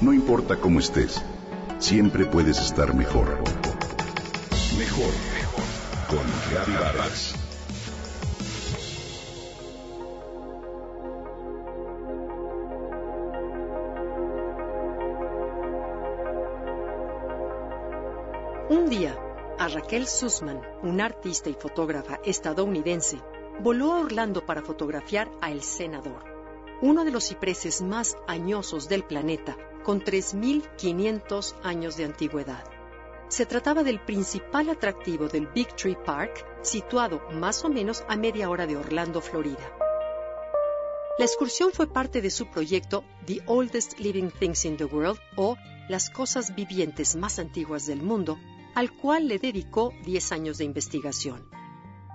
No importa cómo estés, siempre puedes estar mejor. Mejor, mejor. Con Vargas. Un día, a Raquel Sussman, una artista y fotógrafa estadounidense, voló a Orlando para fotografiar a El Senador, uno de los cipreses más añosos del planeta, con 3.500 años de antigüedad. Se trataba del principal atractivo del Big Tree Park, situado más o menos a media hora de Orlando, Florida. La excursión fue parte de su proyecto The Oldest Living Things in the World o Las cosas vivientes más antiguas del mundo, al cual le dedicó 10 años de investigación.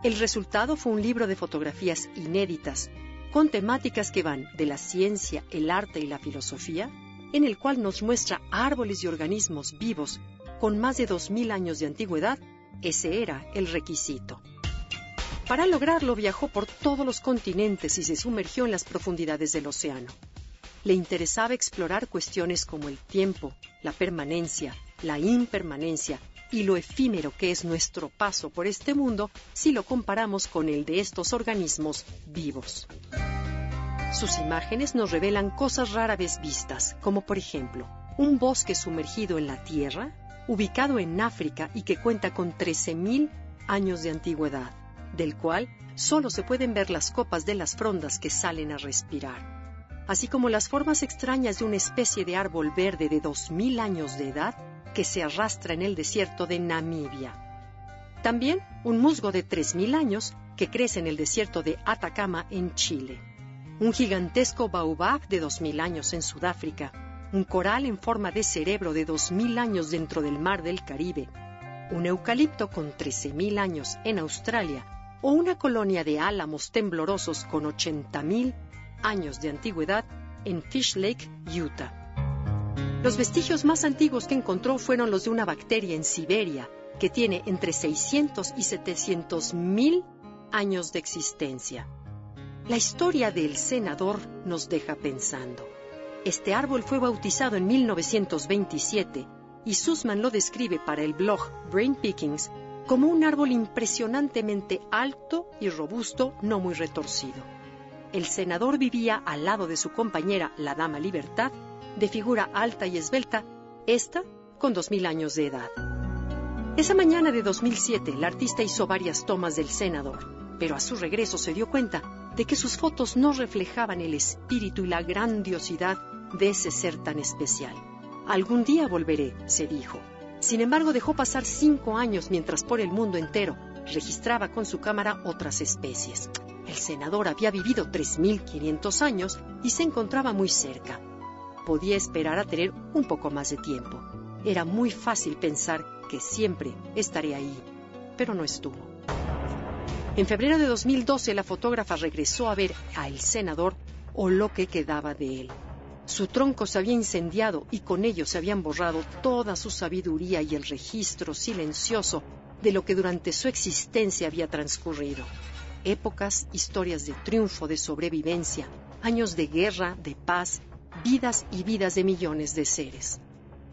El resultado fue un libro de fotografías inéditas, con temáticas que van de la ciencia, el arte y la filosofía, en el cual nos muestra árboles y organismos vivos con más de 2.000 años de antigüedad. Ese era el requisito. Para lograrlo viajó por todos los continentes y se sumergió en las profundidades del océano. Le interesaba explorar cuestiones como el tiempo, la permanencia, la impermanencia y lo efímero que es nuestro paso por este mundo si lo comparamos con el de estos organismos vivos. Sus imágenes nos revelan cosas rara vez vistas, como por ejemplo, un bosque sumergido en la tierra, ubicado en África y que cuenta con 13.000 años de antigüedad, del cual solo se pueden ver las copas de las frondas que salen a respirar, así como las formas extrañas de una especie de árbol verde de 2.000 años de edad que se arrastra en el desierto de Namibia. También un musgo de 3.000 años que crece en el desierto de Atacama en Chile. Un gigantesco baobab de 2.000 años en Sudáfrica. Un coral en forma de cerebro de 2.000 años dentro del mar del Caribe. Un eucalipto con 13.000 años en Australia. O una colonia de álamos temblorosos con 80.000 años de antigüedad en Fish Lake, Utah. Los vestigios más antiguos que encontró fueron los de una bacteria en Siberia, que tiene entre 600 y 700 mil años de existencia. La historia del senador nos deja pensando. Este árbol fue bautizado en 1927 y Sussman lo describe para el blog Brain Pickings como un árbol impresionantemente alto y robusto, no muy retorcido. El senador vivía al lado de su compañera, la Dama Libertad, de figura alta y esbelta, esta con 2.000 años de edad. Esa mañana de 2007, el artista hizo varias tomas del senador, pero a su regreso se dio cuenta de que sus fotos no reflejaban el espíritu y la grandiosidad de ese ser tan especial. Algún día volveré, se dijo. Sin embargo, dejó pasar cinco años mientras por el mundo entero registraba con su cámara otras especies. El senador había vivido 3.500 años y se encontraba muy cerca podía esperar a tener un poco más de tiempo. Era muy fácil pensar que siempre estaré ahí, pero no estuvo. En febrero de 2012 la fotógrafa regresó a ver a el senador o lo que quedaba de él. Su tronco se había incendiado y con ello se habían borrado toda su sabiduría y el registro silencioso de lo que durante su existencia había transcurrido. Épocas, historias de triunfo, de sobrevivencia, años de guerra, de paz vidas y vidas de millones de seres.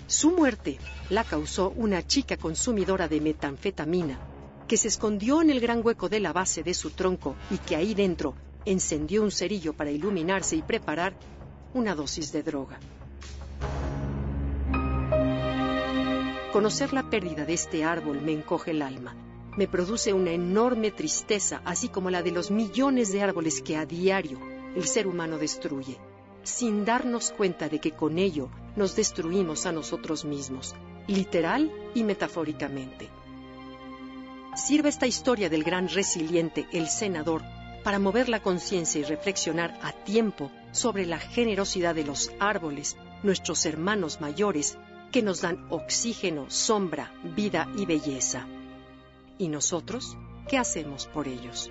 Su muerte la causó una chica consumidora de metanfetamina que se escondió en el gran hueco de la base de su tronco y que ahí dentro encendió un cerillo para iluminarse y preparar una dosis de droga. Conocer la pérdida de este árbol me encoge el alma. Me produce una enorme tristeza, así como la de los millones de árboles que a diario el ser humano destruye sin darnos cuenta de que con ello nos destruimos a nosotros mismos, literal y metafóricamente. Sirve esta historia del gran resiliente, el senador, para mover la conciencia y reflexionar a tiempo sobre la generosidad de los árboles, nuestros hermanos mayores, que nos dan oxígeno, sombra, vida y belleza. ¿Y nosotros qué hacemos por ellos?